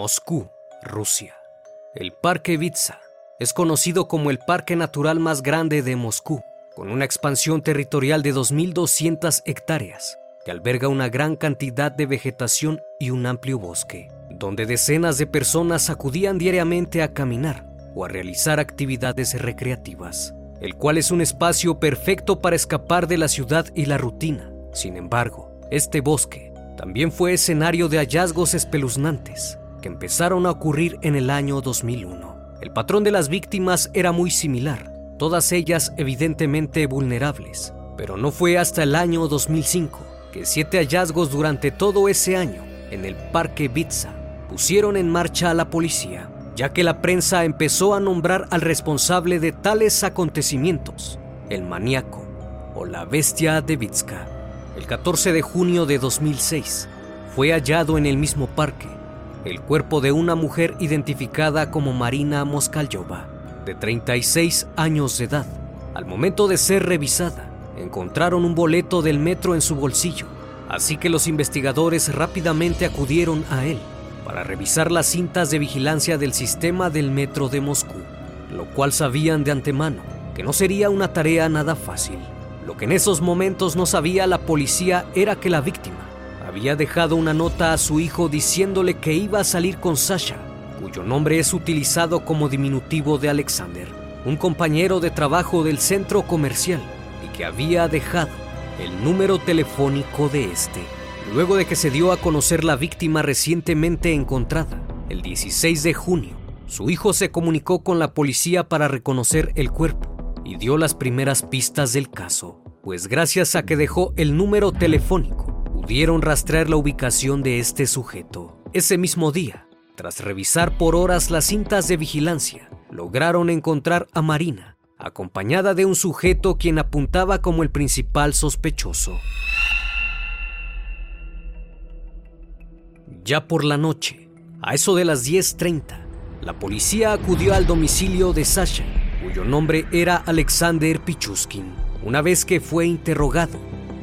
Moscú, Rusia. El Parque Vitsa es conocido como el parque natural más grande de Moscú, con una expansión territorial de 2.200 hectáreas, que alberga una gran cantidad de vegetación y un amplio bosque, donde decenas de personas acudían diariamente a caminar o a realizar actividades recreativas, el cual es un espacio perfecto para escapar de la ciudad y la rutina. Sin embargo, este bosque también fue escenario de hallazgos espeluznantes que empezaron a ocurrir en el año 2001. El patrón de las víctimas era muy similar, todas ellas evidentemente vulnerables, pero no fue hasta el año 2005 que siete hallazgos durante todo ese año en el Parque Bitsa pusieron en marcha a la policía, ya que la prensa empezó a nombrar al responsable de tales acontecimientos, el maníaco o la bestia de Vitska. El 14 de junio de 2006 fue hallado en el mismo parque el cuerpo de una mujer identificada como Marina Moskalyova, de 36 años de edad. Al momento de ser revisada, encontraron un boleto del metro en su bolsillo, así que los investigadores rápidamente acudieron a él para revisar las cintas de vigilancia del sistema del metro de Moscú, lo cual sabían de antemano que no sería una tarea nada fácil. Lo que en esos momentos no sabía la policía era que la víctima había dejado una nota a su hijo diciéndole que iba a salir con Sasha, cuyo nombre es utilizado como diminutivo de Alexander, un compañero de trabajo del centro comercial y que había dejado el número telefónico de este. Luego de que se dio a conocer la víctima recientemente encontrada, el 16 de junio, su hijo se comunicó con la policía para reconocer el cuerpo y dio las primeras pistas del caso, pues gracias a que dejó el número telefónico, pudieron rastrear la ubicación de este sujeto. Ese mismo día, tras revisar por horas las cintas de vigilancia, lograron encontrar a Marina, acompañada de un sujeto quien apuntaba como el principal sospechoso. Ya por la noche, a eso de las 10.30, la policía acudió al domicilio de Sasha, cuyo nombre era Alexander Pichuskin. Una vez que fue interrogado,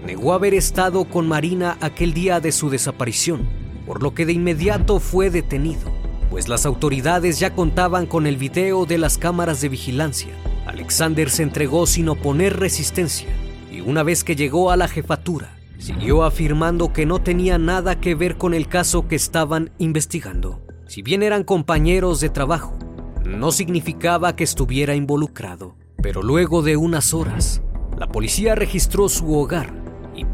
negó haber estado con Marina aquel día de su desaparición, por lo que de inmediato fue detenido, pues las autoridades ya contaban con el video de las cámaras de vigilancia. Alexander se entregó sin oponer resistencia y una vez que llegó a la jefatura, siguió afirmando que no tenía nada que ver con el caso que estaban investigando. Si bien eran compañeros de trabajo, no significaba que estuviera involucrado. Pero luego de unas horas, la policía registró su hogar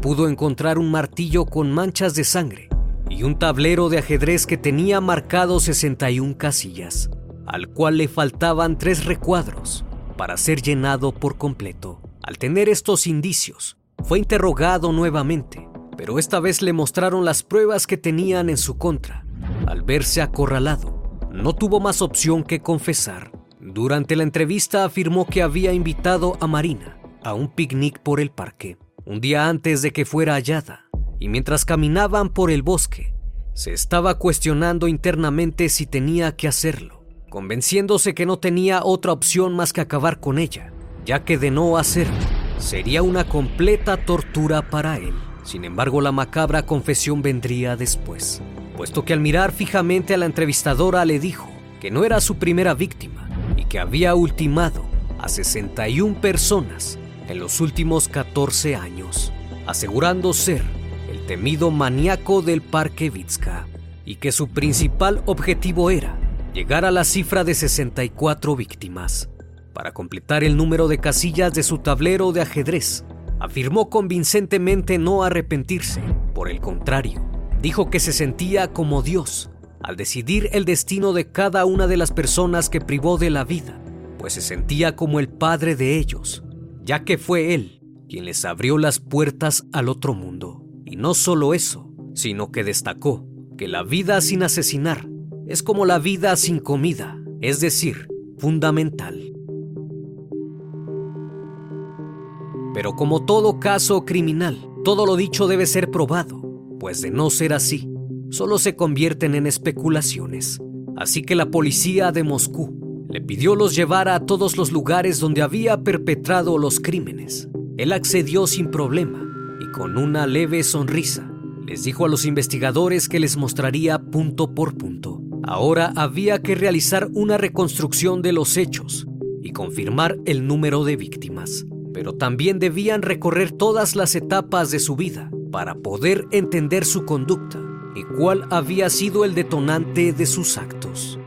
pudo encontrar un martillo con manchas de sangre y un tablero de ajedrez que tenía marcado 61 casillas, al cual le faltaban tres recuadros para ser llenado por completo. Al tener estos indicios, fue interrogado nuevamente, pero esta vez le mostraron las pruebas que tenían en su contra. Al verse acorralado, no tuvo más opción que confesar. Durante la entrevista afirmó que había invitado a Marina a un picnic por el parque un día antes de que fuera hallada, y mientras caminaban por el bosque, se estaba cuestionando internamente si tenía que hacerlo, convenciéndose que no tenía otra opción más que acabar con ella, ya que de no hacerlo, sería una completa tortura para él. Sin embargo, la macabra confesión vendría después, puesto que al mirar fijamente a la entrevistadora le dijo que no era su primera víctima y que había ultimado a 61 personas en los últimos 14 años, asegurando ser el temido maníaco del Parque Vitska y que su principal objetivo era llegar a la cifra de 64 víctimas para completar el número de casillas de su tablero de ajedrez. afirmó convincentemente no arrepentirse. Por el contrario, dijo que se sentía como Dios al decidir el destino de cada una de las personas que privó de la vida, pues se sentía como el padre de ellos, ya que fue él quien les abrió las puertas al otro mundo. Y no solo eso, sino que destacó que la vida sin asesinar es como la vida sin comida, es decir, fundamental. Pero como todo caso criminal, todo lo dicho debe ser probado, pues de no ser así, solo se convierten en especulaciones. Así que la policía de Moscú le pidió los llevara a todos los lugares donde había perpetrado los crímenes. Él accedió sin problema y con una leve sonrisa les dijo a los investigadores que les mostraría punto por punto. Ahora había que realizar una reconstrucción de los hechos y confirmar el número de víctimas, pero también debían recorrer todas las etapas de su vida para poder entender su conducta y cuál había sido el detonante de sus actos.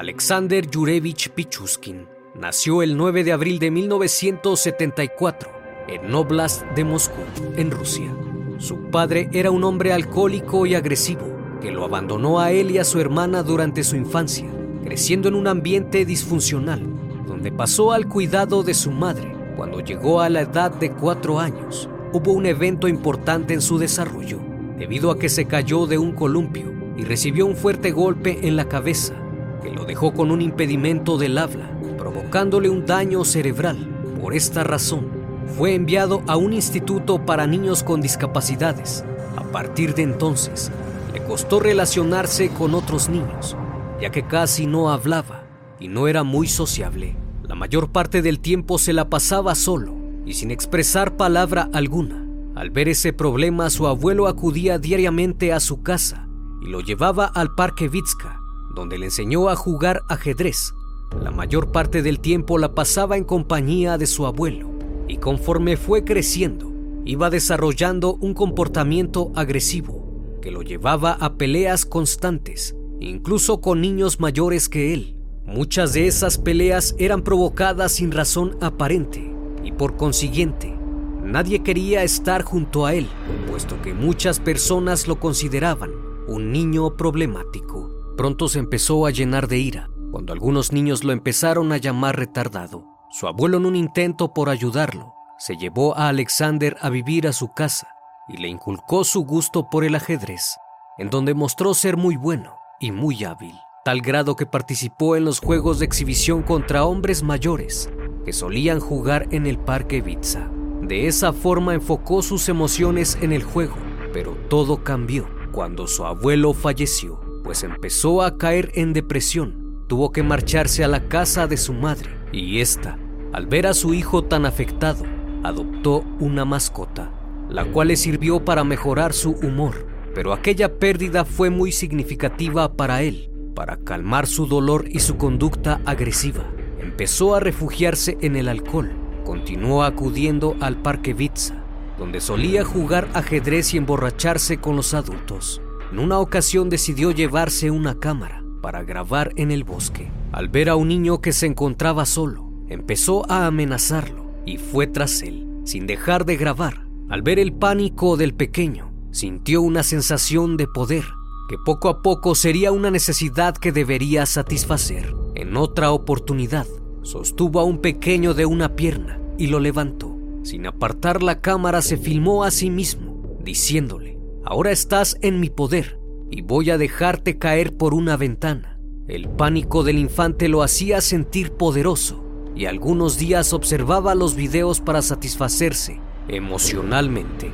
Alexander Yurevich Pichuskin nació el 9 de abril de 1974 en Oblast de Moscú, en Rusia. Su padre era un hombre alcohólico y agresivo que lo abandonó a él y a su hermana durante su infancia, creciendo en un ambiente disfuncional, donde pasó al cuidado de su madre. Cuando llegó a la edad de cuatro años, hubo un evento importante en su desarrollo debido a que se cayó de un columpio y recibió un fuerte golpe en la cabeza que lo dejó con un impedimento del habla, provocándole un daño cerebral. Por esta razón, fue enviado a un instituto para niños con discapacidades. A partir de entonces, le costó relacionarse con otros niños, ya que casi no hablaba y no era muy sociable. La mayor parte del tiempo se la pasaba solo y sin expresar palabra alguna. Al ver ese problema, su abuelo acudía diariamente a su casa y lo llevaba al parque Vitska, donde le enseñó a jugar ajedrez. La mayor parte del tiempo la pasaba en compañía de su abuelo y conforme fue creciendo, iba desarrollando un comportamiento agresivo que lo llevaba a peleas constantes, incluso con niños mayores que él. Muchas de esas peleas eran provocadas sin razón aparente y por consiguiente Nadie quería estar junto a él, puesto que muchas personas lo consideraban un niño problemático. Pronto se empezó a llenar de ira, cuando algunos niños lo empezaron a llamar retardado. Su abuelo en un intento por ayudarlo, se llevó a Alexander a vivir a su casa y le inculcó su gusto por el ajedrez, en donde mostró ser muy bueno y muy hábil, tal grado que participó en los juegos de exhibición contra hombres mayores que solían jugar en el parque Vitsa. De esa forma enfocó sus emociones en el juego, pero todo cambió cuando su abuelo falleció, pues empezó a caer en depresión. Tuvo que marcharse a la casa de su madre y ésta, al ver a su hijo tan afectado, adoptó una mascota, la cual le sirvió para mejorar su humor. Pero aquella pérdida fue muy significativa para él. Para calmar su dolor y su conducta agresiva, empezó a refugiarse en el alcohol continuó acudiendo al parque Vitsa, donde solía jugar ajedrez y emborracharse con los adultos. En una ocasión decidió llevarse una cámara para grabar en el bosque. Al ver a un niño que se encontraba solo, empezó a amenazarlo y fue tras él, sin dejar de grabar. Al ver el pánico del pequeño, sintió una sensación de poder que poco a poco sería una necesidad que debería satisfacer. En otra oportunidad, sostuvo a un pequeño de una pierna y lo levantó. Sin apartar la cámara se filmó a sí mismo, diciéndole, ahora estás en mi poder y voy a dejarte caer por una ventana. El pánico del infante lo hacía sentir poderoso y algunos días observaba los videos para satisfacerse emocionalmente.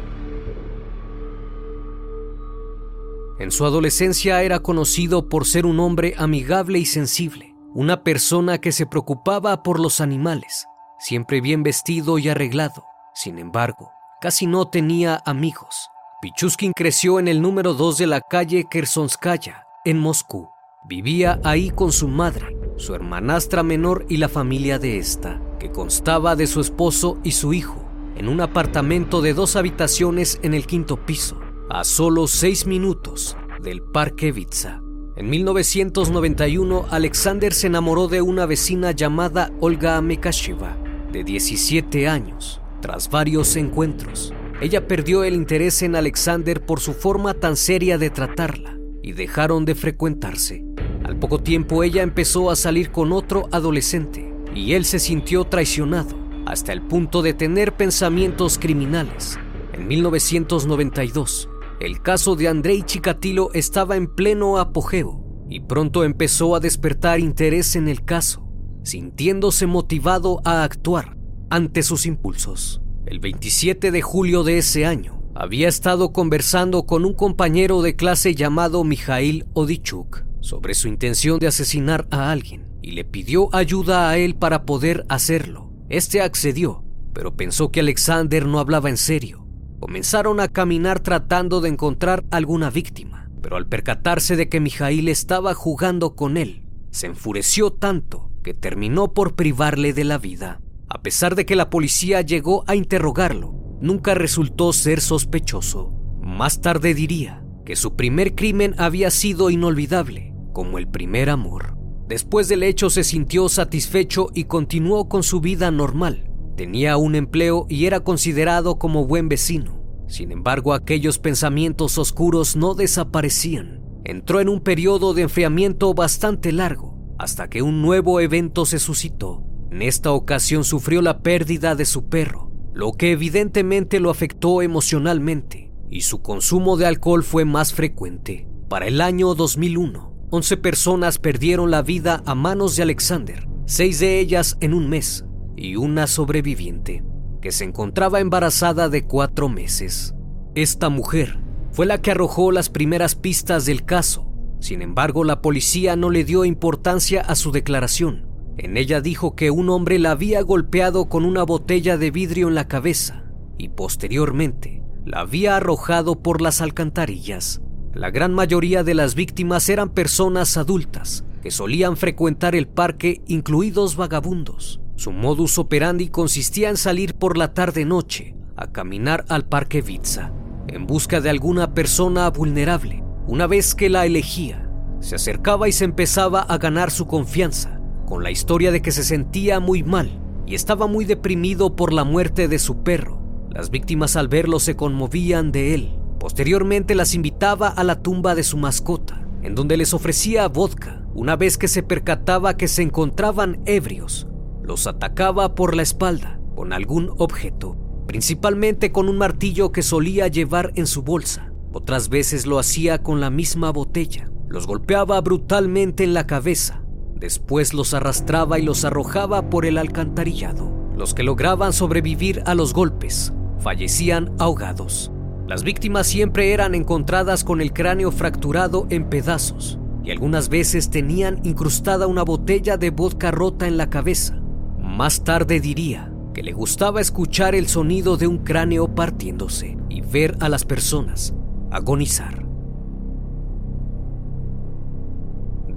En su adolescencia era conocido por ser un hombre amigable y sensible, una persona que se preocupaba por los animales siempre bien vestido y arreglado. Sin embargo, casi no tenía amigos. Pichuskin creció en el número 2 de la calle Kersonskaya, en Moscú. Vivía ahí con su madre, su hermanastra menor y la familia de esta, que constaba de su esposo y su hijo, en un apartamento de dos habitaciones en el quinto piso, a solo seis minutos del Parque Vitsa. En 1991, Alexander se enamoró de una vecina llamada Olga Mekasheva, de 17 años. Tras varios encuentros, ella perdió el interés en Alexander por su forma tan seria de tratarla y dejaron de frecuentarse. Al poco tiempo ella empezó a salir con otro adolescente y él se sintió traicionado hasta el punto de tener pensamientos criminales. En 1992, el caso de Andrei Chikatilo estaba en pleno apogeo y pronto empezó a despertar interés en el caso, sintiéndose motivado a actuar ante sus impulsos. El 27 de julio de ese año, había estado conversando con un compañero de clase llamado Mijail Odichuk sobre su intención de asesinar a alguien y le pidió ayuda a él para poder hacerlo. Este accedió, pero pensó que Alexander no hablaba en serio Comenzaron a caminar tratando de encontrar alguna víctima, pero al percatarse de que Mijail estaba jugando con él, se enfureció tanto que terminó por privarle de la vida. A pesar de que la policía llegó a interrogarlo, nunca resultó ser sospechoso. Más tarde diría que su primer crimen había sido inolvidable, como el primer amor. Después del hecho se sintió satisfecho y continuó con su vida normal, Tenía un empleo y era considerado como buen vecino. Sin embargo, aquellos pensamientos oscuros no desaparecían. Entró en un periodo de enfriamiento bastante largo, hasta que un nuevo evento se suscitó. En esta ocasión sufrió la pérdida de su perro, lo que evidentemente lo afectó emocionalmente, y su consumo de alcohol fue más frecuente. Para el año 2001, 11 personas perdieron la vida a manos de Alexander, seis de ellas en un mes y una sobreviviente que se encontraba embarazada de cuatro meses. Esta mujer fue la que arrojó las primeras pistas del caso. Sin embargo, la policía no le dio importancia a su declaración. En ella dijo que un hombre la había golpeado con una botella de vidrio en la cabeza y posteriormente la había arrojado por las alcantarillas. La gran mayoría de las víctimas eran personas adultas que solían frecuentar el parque, incluidos vagabundos. Su modus operandi consistía en salir por la tarde-noche a caminar al Parque Vitza en busca de alguna persona vulnerable. Una vez que la elegía, se acercaba y se empezaba a ganar su confianza con la historia de que se sentía muy mal y estaba muy deprimido por la muerte de su perro. Las víctimas al verlo se conmovían de él. Posteriormente las invitaba a la tumba de su mascota, en donde les ofrecía vodka. Una vez que se percataba que se encontraban ebrios, los atacaba por la espalda con algún objeto, principalmente con un martillo que solía llevar en su bolsa. Otras veces lo hacía con la misma botella. Los golpeaba brutalmente en la cabeza. Después los arrastraba y los arrojaba por el alcantarillado. Los que lograban sobrevivir a los golpes fallecían ahogados. Las víctimas siempre eran encontradas con el cráneo fracturado en pedazos y algunas veces tenían incrustada una botella de vodka rota en la cabeza. Más tarde diría que le gustaba escuchar el sonido de un cráneo partiéndose y ver a las personas agonizar.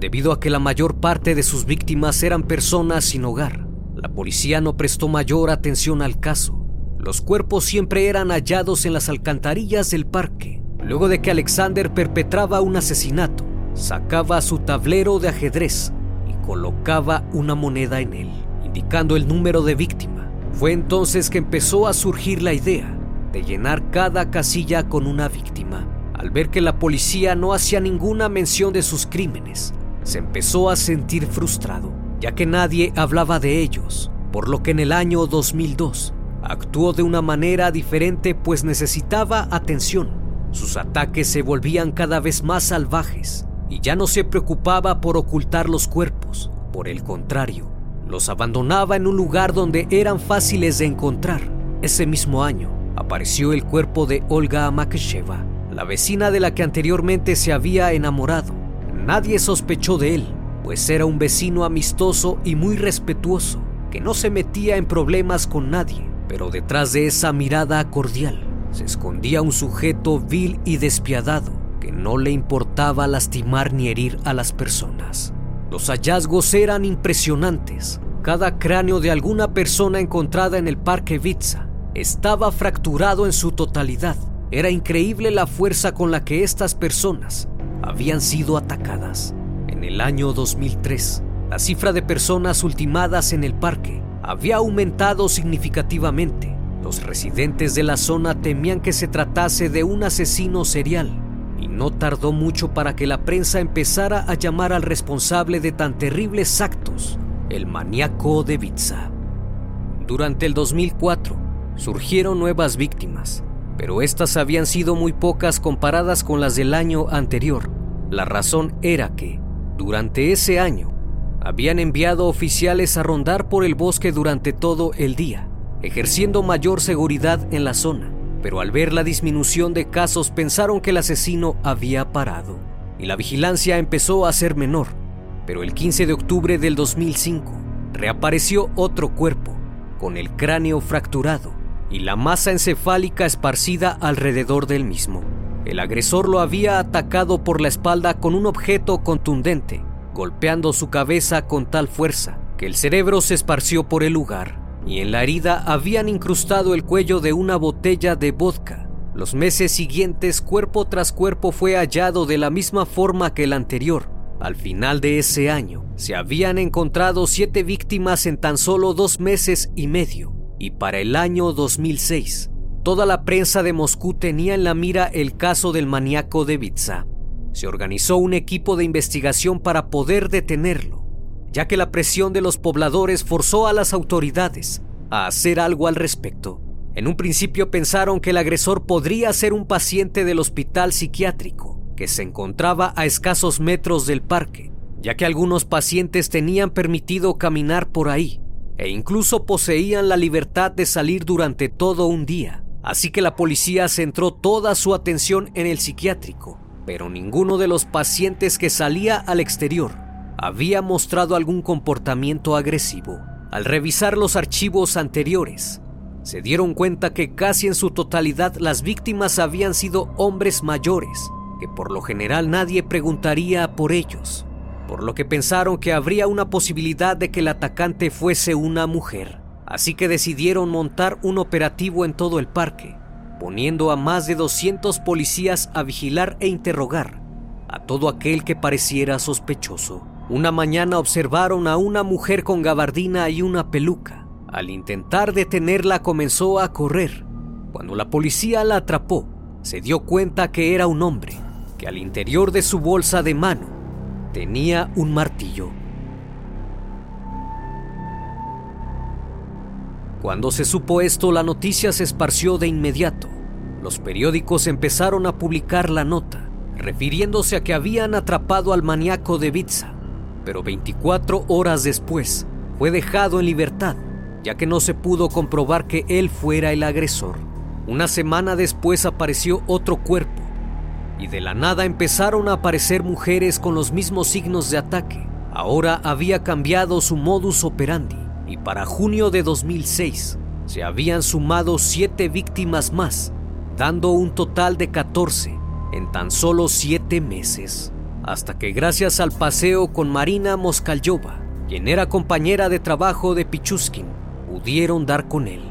Debido a que la mayor parte de sus víctimas eran personas sin hogar, la policía no prestó mayor atención al caso. Los cuerpos siempre eran hallados en las alcantarillas del parque. Luego de que Alexander perpetraba un asesinato, sacaba su tablero de ajedrez y colocaba una moneda en él indicando el número de víctima. Fue entonces que empezó a surgir la idea de llenar cada casilla con una víctima. Al ver que la policía no hacía ninguna mención de sus crímenes, se empezó a sentir frustrado, ya que nadie hablaba de ellos, por lo que en el año 2002 actuó de una manera diferente pues necesitaba atención. Sus ataques se volvían cada vez más salvajes y ya no se preocupaba por ocultar los cuerpos, por el contrario, los abandonaba en un lugar donde eran fáciles de encontrar. Ese mismo año apareció el cuerpo de Olga Makesheva, la vecina de la que anteriormente se había enamorado. Nadie sospechó de él, pues era un vecino amistoso y muy respetuoso, que no se metía en problemas con nadie, pero detrás de esa mirada cordial se escondía un sujeto vil y despiadado que no le importaba lastimar ni herir a las personas. Los hallazgos eran impresionantes. Cada cráneo de alguna persona encontrada en el parque Vitza estaba fracturado en su totalidad. Era increíble la fuerza con la que estas personas habían sido atacadas. En el año 2003, la cifra de personas ultimadas en el parque había aumentado significativamente. Los residentes de la zona temían que se tratase de un asesino serial y no tardó mucho para que la prensa empezara a llamar al responsable de tan terribles actos, el maníaco de Bitsa. Durante el 2004 surgieron nuevas víctimas, pero estas habían sido muy pocas comparadas con las del año anterior. La razón era que, durante ese año, habían enviado oficiales a rondar por el bosque durante todo el día, ejerciendo mayor seguridad en la zona, pero al ver la disminución de casos pensaron que el asesino había parado y la vigilancia empezó a ser menor. Pero el 15 de octubre del 2005 reapareció otro cuerpo, con el cráneo fracturado y la masa encefálica esparcida alrededor del mismo. El agresor lo había atacado por la espalda con un objeto contundente, golpeando su cabeza con tal fuerza que el cerebro se esparció por el lugar y en la herida habían incrustado el cuello de una botella de vodka. Los meses siguientes, cuerpo tras cuerpo fue hallado de la misma forma que el anterior. Al final de ese año, se habían encontrado siete víctimas en tan solo dos meses y medio. Y para el año 2006, toda la prensa de Moscú tenía en la mira el caso del maníaco de Vitsa. Se organizó un equipo de investigación para poder detenerlo ya que la presión de los pobladores forzó a las autoridades a hacer algo al respecto. En un principio pensaron que el agresor podría ser un paciente del hospital psiquiátrico, que se encontraba a escasos metros del parque, ya que algunos pacientes tenían permitido caminar por ahí e incluso poseían la libertad de salir durante todo un día. Así que la policía centró toda su atención en el psiquiátrico, pero ninguno de los pacientes que salía al exterior había mostrado algún comportamiento agresivo. Al revisar los archivos anteriores, se dieron cuenta que casi en su totalidad las víctimas habían sido hombres mayores, que por lo general nadie preguntaría por ellos, por lo que pensaron que habría una posibilidad de que el atacante fuese una mujer. Así que decidieron montar un operativo en todo el parque, poniendo a más de 200 policías a vigilar e interrogar a todo aquel que pareciera sospechoso. Una mañana observaron a una mujer con gabardina y una peluca. Al intentar detenerla comenzó a correr. Cuando la policía la atrapó, se dio cuenta que era un hombre, que al interior de su bolsa de mano tenía un martillo. Cuando se supo esto, la noticia se esparció de inmediato. Los periódicos empezaron a publicar la nota, refiriéndose a que habían atrapado al maníaco de Bitsa pero 24 horas después fue dejado en libertad, ya que no se pudo comprobar que él fuera el agresor. Una semana después apareció otro cuerpo, y de la nada empezaron a aparecer mujeres con los mismos signos de ataque. Ahora había cambiado su modus operandi, y para junio de 2006 se habían sumado siete víctimas más, dando un total de 14 en tan solo siete meses hasta que gracias al paseo con Marina Moskalyova, quien era compañera de trabajo de Pichuskin, pudieron dar con él,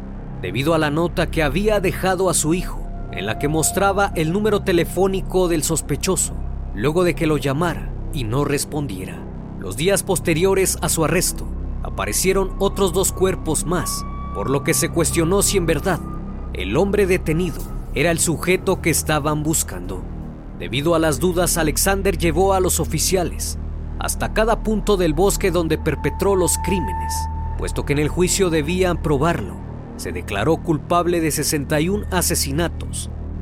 debido a la nota que había dejado a su hijo, en la que mostraba el número telefónico del sospechoso, luego de que lo llamara y no respondiera. Los días posteriores a su arresto, aparecieron otros dos cuerpos más, por lo que se cuestionó si en verdad el hombre detenido era el sujeto que estaban buscando. Debido a las dudas, Alexander llevó a los oficiales hasta cada punto del bosque donde perpetró los crímenes, puesto que en el juicio debían probarlo. Se declaró culpable de 61 asesinatos.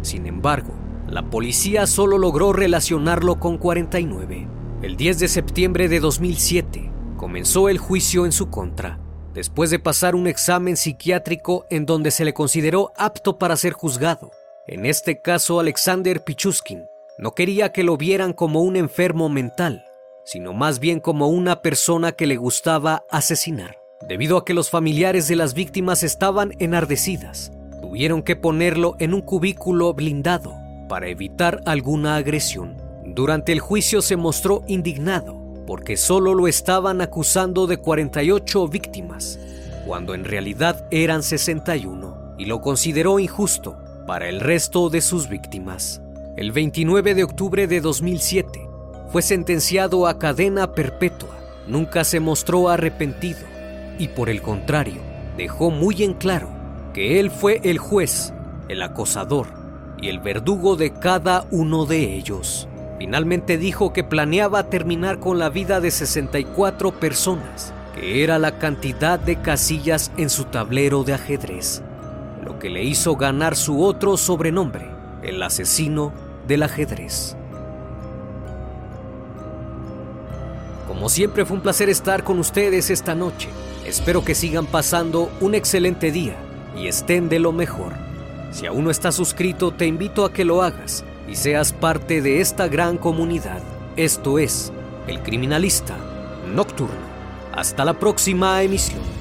Sin embargo, la policía solo logró relacionarlo con 49. El 10 de septiembre de 2007 comenzó el juicio en su contra, después de pasar un examen psiquiátrico en donde se le consideró apto para ser juzgado. En este caso, Alexander Pichuskin no quería que lo vieran como un enfermo mental, sino más bien como una persona que le gustaba asesinar. Debido a que los familiares de las víctimas estaban enardecidas, tuvieron que ponerlo en un cubículo blindado para evitar alguna agresión. Durante el juicio se mostró indignado porque solo lo estaban acusando de 48 víctimas, cuando en realidad eran 61, y lo consideró injusto para el resto de sus víctimas. El 29 de octubre de 2007 fue sentenciado a cadena perpetua. Nunca se mostró arrepentido y por el contrario, dejó muy en claro que él fue el juez, el acosador y el verdugo de cada uno de ellos. Finalmente dijo que planeaba terminar con la vida de 64 personas, que era la cantidad de casillas en su tablero de ajedrez, lo que le hizo ganar su otro sobrenombre, el asesino del ajedrez. Como siempre fue un placer estar con ustedes esta noche. Espero que sigan pasando un excelente día y estén de lo mejor. Si aún no estás suscrito, te invito a que lo hagas y seas parte de esta gran comunidad. Esto es El Criminalista Nocturno. Hasta la próxima emisión.